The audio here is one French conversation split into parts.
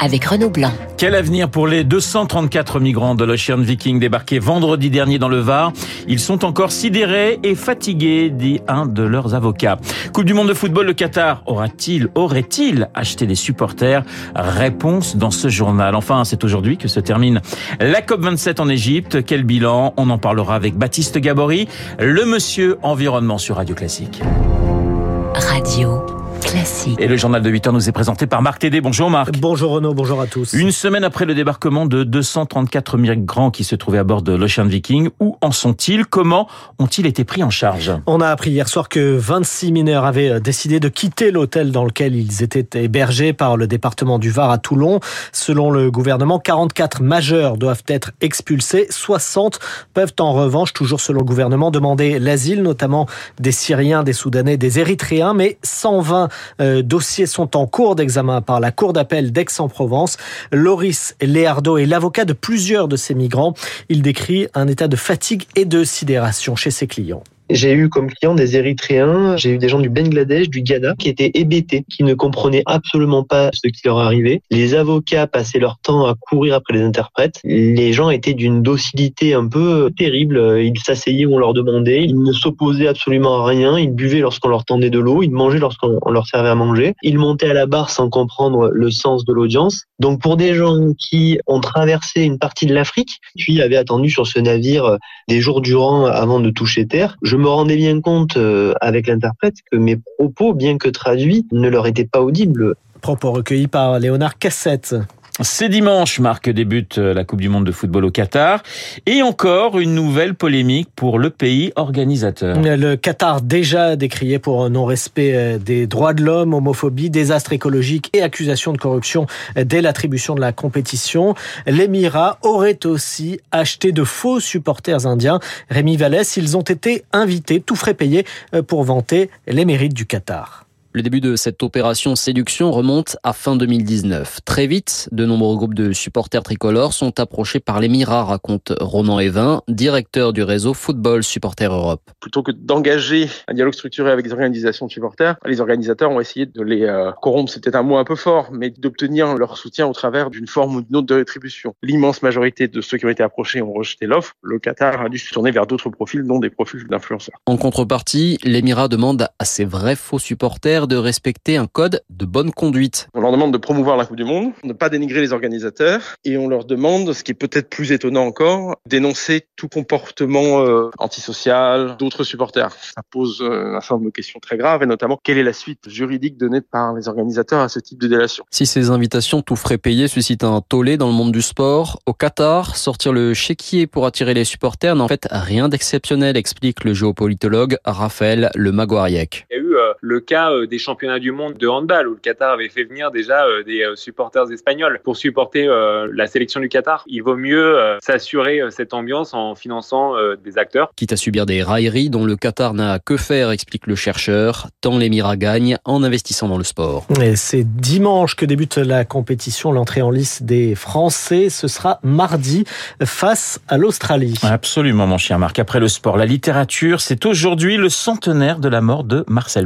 avec Renaud Blanc. Quel avenir pour les 234 migrants de l'Ocean Viking débarqués vendredi dernier dans le Var? Ils sont encore sidérés et fatigués, dit un de leurs avocats. Coupe du monde de football, le Qatar aura-t-il, aurait-il acheté des supporters? Réponse dans ce journal. Enfin, c'est aujourd'hui que se termine la COP27 en Égypte. Quel bilan? On en parlera avec Baptiste Gabory, le monsieur environnement sur Radio Classique. Radio Classique. Et le journal de 8 heures nous est présenté par Marc Tédé. Bonjour Marc. Bonjour Renaud, bonjour à tous. Une semaine après le débarquement de 234 migrants qui se trouvaient à bord de l'Ocean Viking, où en sont-ils? Comment ont-ils été pris en charge? On a appris hier soir que 26 mineurs avaient décidé de quitter l'hôtel dans lequel ils étaient hébergés par le département du Var à Toulon. Selon le gouvernement, 44 majeurs doivent être expulsés. 60 peuvent en revanche, toujours selon le gouvernement, demander l'asile, notamment des Syriens, des Soudanais, des Érythréens, mais 120 euh, dossiers sont en cours d'examen par la Cour d'appel d'Aix-en-Provence. Loris Léardo est l'avocat de plusieurs de ces migrants. Il décrit un état de fatigue et de sidération chez ses clients. J'ai eu comme client des Érythréens, j'ai eu des gens du Bangladesh, du Ghana, qui étaient hébétés, qui ne comprenaient absolument pas ce qui leur arrivait. Les avocats passaient leur temps à courir après les interprètes. Les gens étaient d'une docilité un peu terrible. Ils s'asseyaient où on leur demandait. Ils ne s'opposaient absolument à rien. Ils buvaient lorsqu'on leur tendait de l'eau. Ils mangeaient lorsqu'on leur servait à manger. Ils montaient à la barre sans comprendre le sens de l'audience. Donc pour des gens qui ont traversé une partie de l'Afrique, puis avaient attendu sur ce navire des jours durant avant de toucher terre, je me rendais bien compte euh, avec l'interprète que mes propos, bien que traduits, ne leur étaient pas audibles. Propos recueillis par Léonard Cassette. C'est dimanche, Marc, débute euh, la Coupe du Monde de football au Qatar. Et encore une nouvelle polémique pour le pays organisateur. Le Qatar déjà décrié pour non-respect euh, des droits de l'homme, homophobie, désastre écologique et accusation de corruption dès l'attribution de la compétition. L'Émirat aurait aussi acheté de faux supporters indiens. Rémi Vallès, ils ont été invités, tout frais payés, euh, pour vanter les mérites du Qatar. Le début de cette opération séduction remonte à fin 2019. Très vite, de nombreux groupes de supporters tricolores sont approchés par l'Émirat, raconte Ronan Evin, directeur du réseau Football Supporters Europe. Plutôt que d'engager un dialogue structuré avec les organisations de supporters, les organisateurs ont essayé de les euh, corrompre, c'est peut-être un mot un peu fort, mais d'obtenir leur soutien au travers d'une forme ou d'une autre de rétribution. L'immense majorité de ceux qui ont été approchés ont rejeté l'offre. Le Qatar a dû se tourner vers d'autres profils, dont des profils d'influenceurs. En contrepartie, l'Émirat demande à ses vrais faux supporters de respecter un code de bonne conduite. On leur demande de promouvoir la Coupe du Monde, ne pas dénigrer les organisateurs, et on leur demande, ce qui est peut-être plus étonnant encore, d'énoncer tout comportement euh, antisocial d'autres supporters. Ça pose euh, un certain nombre de questions très graves, et notamment quelle est la suite juridique donnée par les organisateurs à ce type de délation? Si ces invitations tout frais payés suscitent un tollé dans le monde du sport, au Qatar, sortir le chéquier pour attirer les supporters n'en fait rien d'exceptionnel, explique le géopolitologue Raphaël Le Maguariec. Eu euh, le cas euh, des championnats du monde de handball où le Qatar avait fait venir déjà euh, des euh, supporters espagnols pour supporter euh, la sélection du Qatar. Il vaut mieux euh, s'assurer euh, cette ambiance en finançant euh, des acteurs. Quitte à subir des railleries dont le Qatar n'a que faire, explique le chercheur, tant l'Émirat gagne en investissant dans le sport. Et c'est dimanche que débute la compétition, l'entrée en lice des Français. Ce sera mardi face à l'Australie. Absolument, mon cher Marc. Après le sport, la littérature, c'est aujourd'hui le centenaire de la mort de Marcel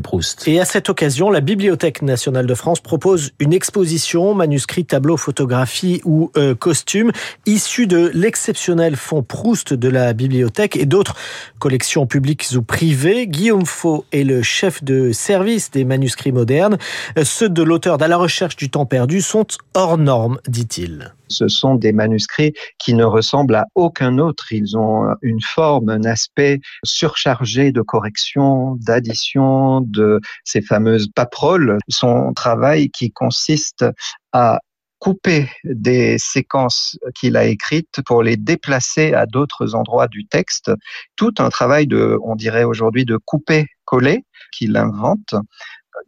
Et à cette occasion, la Bibliothèque nationale de France propose une exposition, manuscrits, tableaux, photographies ou euh, costumes, issus de l'exceptionnel fonds Proust de la bibliothèque et d'autres collections publiques ou privées. Guillaume Faux est le chef de service des manuscrits modernes. Euh, Ceux de l'auteur d'À la recherche du temps perdu sont hors normes, dit-il. Ce sont des manuscrits qui ne ressemblent à aucun autre. Ils ont une forme, un aspect surchargé de correction, d'addition, de ces fameuses paperoles. Son travail qui consiste à couper des séquences qu'il a écrites pour les déplacer à d'autres endroits du texte. Tout un travail de, on dirait aujourd'hui, de couper-coller qu'il invente.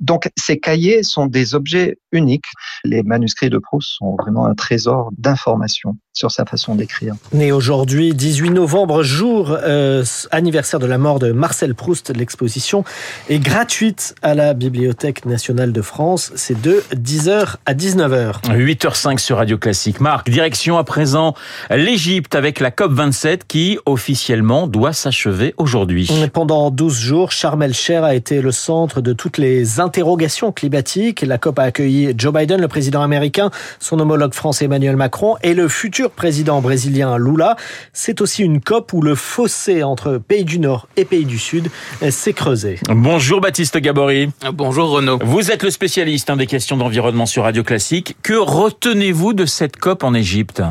Donc, ces cahiers sont des objets uniques. Les manuscrits de Proust sont vraiment un trésor d'informations. Sur sa façon d'écrire. Né aujourd'hui, 18 novembre, jour euh, anniversaire de la mort de Marcel Proust, l'exposition est gratuite à la Bibliothèque nationale de France. C'est de 10h à 19h. 8h05 sur Radio Classique. Marc, direction à présent l'Égypte avec la COP27 qui officiellement doit s'achever aujourd'hui. Pendant 12 jours, Sharm el-Sheikh a été le centre de toutes les interrogations climatiques. La COP a accueilli Joe Biden, le président américain, son homologue français Emmanuel Macron et le futur président brésilien Lula. C'est aussi une COP où le fossé entre pays du Nord et pays du Sud s'est creusé. Bonjour Baptiste Gabory. Bonjour Renaud. Vous êtes le spécialiste hein, des questions d'environnement sur Radio Classique. Que retenez-vous de cette COP en Égypte?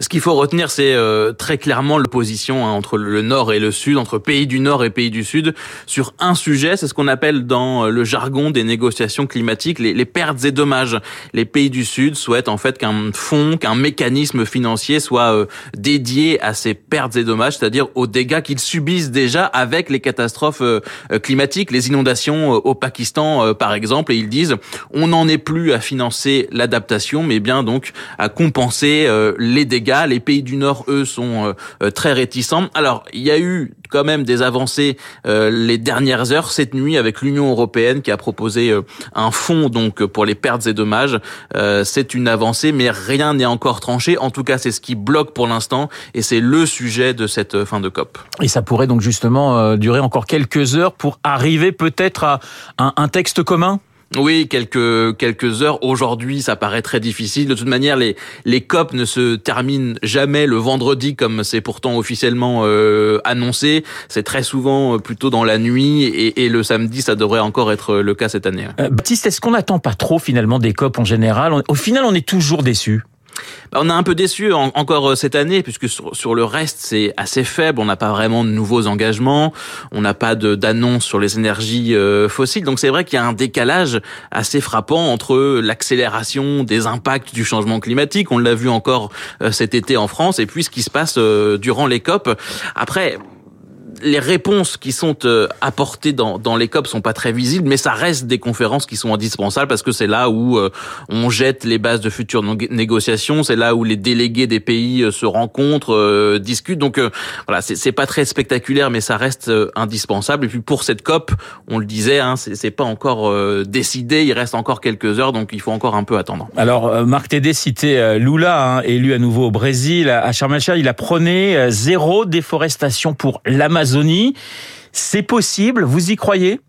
Ce qu'il faut retenir, c'est euh, très clairement l'opposition hein, entre le Nord et le Sud, entre pays du Nord et pays du Sud, sur un sujet, c'est ce qu'on appelle dans le jargon des négociations climatiques les, les pertes et dommages. Les pays du Sud souhaitent en fait qu'un fonds, qu'un mécanisme financier soit euh, dédié à ces pertes et dommages, c'est-à-dire aux dégâts qu'ils subissent déjà avec les catastrophes euh, climatiques, les inondations au Pakistan par exemple, et ils disent on n'en est plus à financer l'adaptation, mais bien donc à compenser les dégâts. Les pays du Nord, eux, sont très réticents. Alors, il y a eu quand même des avancées euh, les dernières heures cette nuit avec l'Union européenne qui a proposé euh, un fonds donc pour les pertes et dommages. Euh, c'est une avancée, mais rien n'est encore tranché. En tout cas, c'est ce qui bloque pour l'instant et c'est le sujet de cette fin de COP. Et ça pourrait donc justement durer encore quelques heures pour arriver peut-être à un, un texte commun? Oui, quelques quelques heures. Aujourd'hui, ça paraît très difficile. De toute manière, les les COP ne se terminent jamais le vendredi comme c'est pourtant officiellement euh, annoncé. C'est très souvent euh, plutôt dans la nuit et, et, le samedi, ça devrait encore être le cas cette année. Euh, Baptiste, est-ce qu'on n'attend pas trop finalement des COP en général? Au final, on est toujours déçu. Bah, on est un peu déçu encore euh, cette année puisque sur, le reste c'est assez faible. On n'a pas vraiment de nouveaux engagements, on n'a pas d'annonce sur les énergies euh, fossiles. Donc c'est vrai qu'il y a un décalage assez frappant entre l'accélération des impacts du changement climatique, on l'a vu encore euh, cet été en France, et puis ce qui se passe durant les COP. Après, les réponses qui sont euh, apportées dans, dans les COP sont pas très visibles, mais ça reste des conférences qui sont indispensables parce que c'est là où euh, on jette les bases de futures négociations, c'est là où les délégués des pays euh, se rencontrent, discutent. Donc voilà, c'est pas très spectaculaire, mais ça reste indispensable. Et puis pour cette COP, on le disait, hein, c'est pas encore décidé, il reste encore quelques heures, donc il faut encore un peu attendre. Alors Marc Tédé citait Lula, hein, élu à nouveau au Brésil, à Sharm el il a prôné zéro déforestation pour c'est possible, vous y croyez?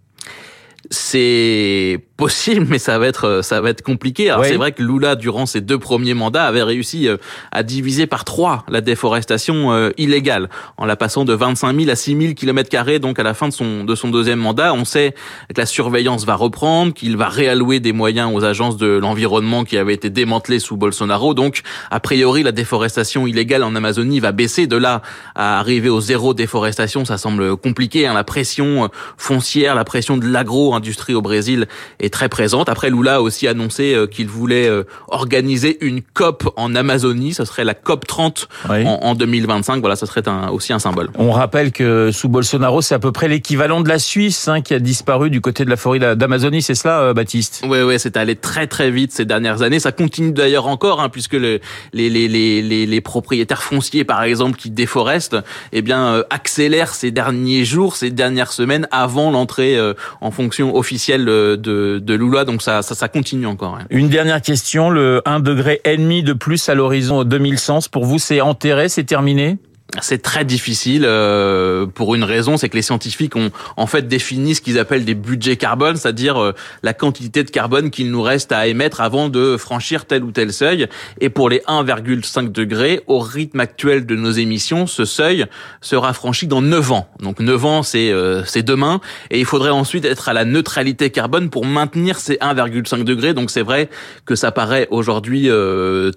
C'est possible, mais ça va être euh, ça va être compliqué. Alors c'est vrai que Lula, durant ses deux premiers mandats, avait réussi euh, à diviser par trois la déforestation euh, illégale, en la passant de 25 000 à 6 000 kilomètres carrés. Donc à la fin de son de son deuxième mandat, on sait que la surveillance va reprendre, qu'il va réallouer des moyens aux agences de l'environnement qui avaient été démantelées sous Bolsonaro. Donc a priori, la déforestation illégale en Amazonie va baisser. De là à arriver au zéro déforestation, ça semble compliqué. Hein. La pression foncière, la pression de l'agro-industrie au Brésil est très présente. Après, Lula a aussi annoncé euh, qu'il voulait euh, organiser une COP en Amazonie. Ce serait la COP 30 en, 2025. Voilà, ce serait un, aussi un symbole. On rappelle que sous Bolsonaro, c'est à peu près l'équivalent de la Suisse hein, qui a disparu du côté de la forêt d'Amazonie. C'est cela, euh, Baptiste? Oui, oui, c'est allé très très vite ces dernières années. Ça continue d'ailleurs encore, hein, puisque le, les, les, les, les, propriétaires fonciers, par exemple, qui déforestent, eh bien, accélèrent ces derniers jours, ces dernières semaines, avant l'entrée en fonction officielle de, de, Lula, donc ça, ça, continue encore. Une dernière question, le 1 degré et demi de plus à l'horizon 2100, pour vous c'est enterré, c'est terminé? C'est très difficile euh, pour une raison, c'est que les scientifiques ont en fait défini ce qu'ils appellent des budgets carbone, c'est-à-dire euh, la quantité de carbone qu'il nous reste à émettre avant de franchir tel ou tel seuil. Et pour les 1,5 degrés, au rythme actuel de nos émissions, ce seuil sera franchi dans 9 ans. Donc 9 ans, c'est euh, c'est demain, et il faudrait ensuite être à la neutralité carbone pour maintenir ces 1,5 degrés. Donc c'est vrai que ça paraît aujourd'hui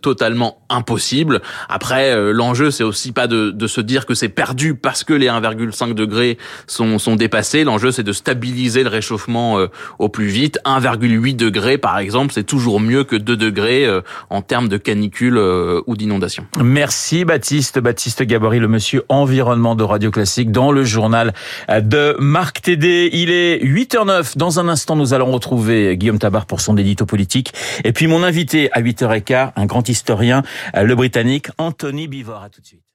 totalement impossible. Après, l'enjeu c'est aussi pas de de se dire que c'est perdu parce que les 1,5 degrés sont, sont dépassés. L'enjeu, c'est de stabiliser le réchauffement euh, au plus vite. 1,8 degrés, par exemple, c'est toujours mieux que 2 degrés euh, en termes de canicule euh, ou d'inondation. Merci Baptiste. Baptiste Gabory, le monsieur environnement de Radio Classique, dans le journal de Marc Tédé. Il est 8h09. Dans un instant, nous allons retrouver Guillaume Tabar pour son édito politique. Et puis mon invité à 8h15, un grand historien, le Britannique Anthony Bivor. À tout de suite.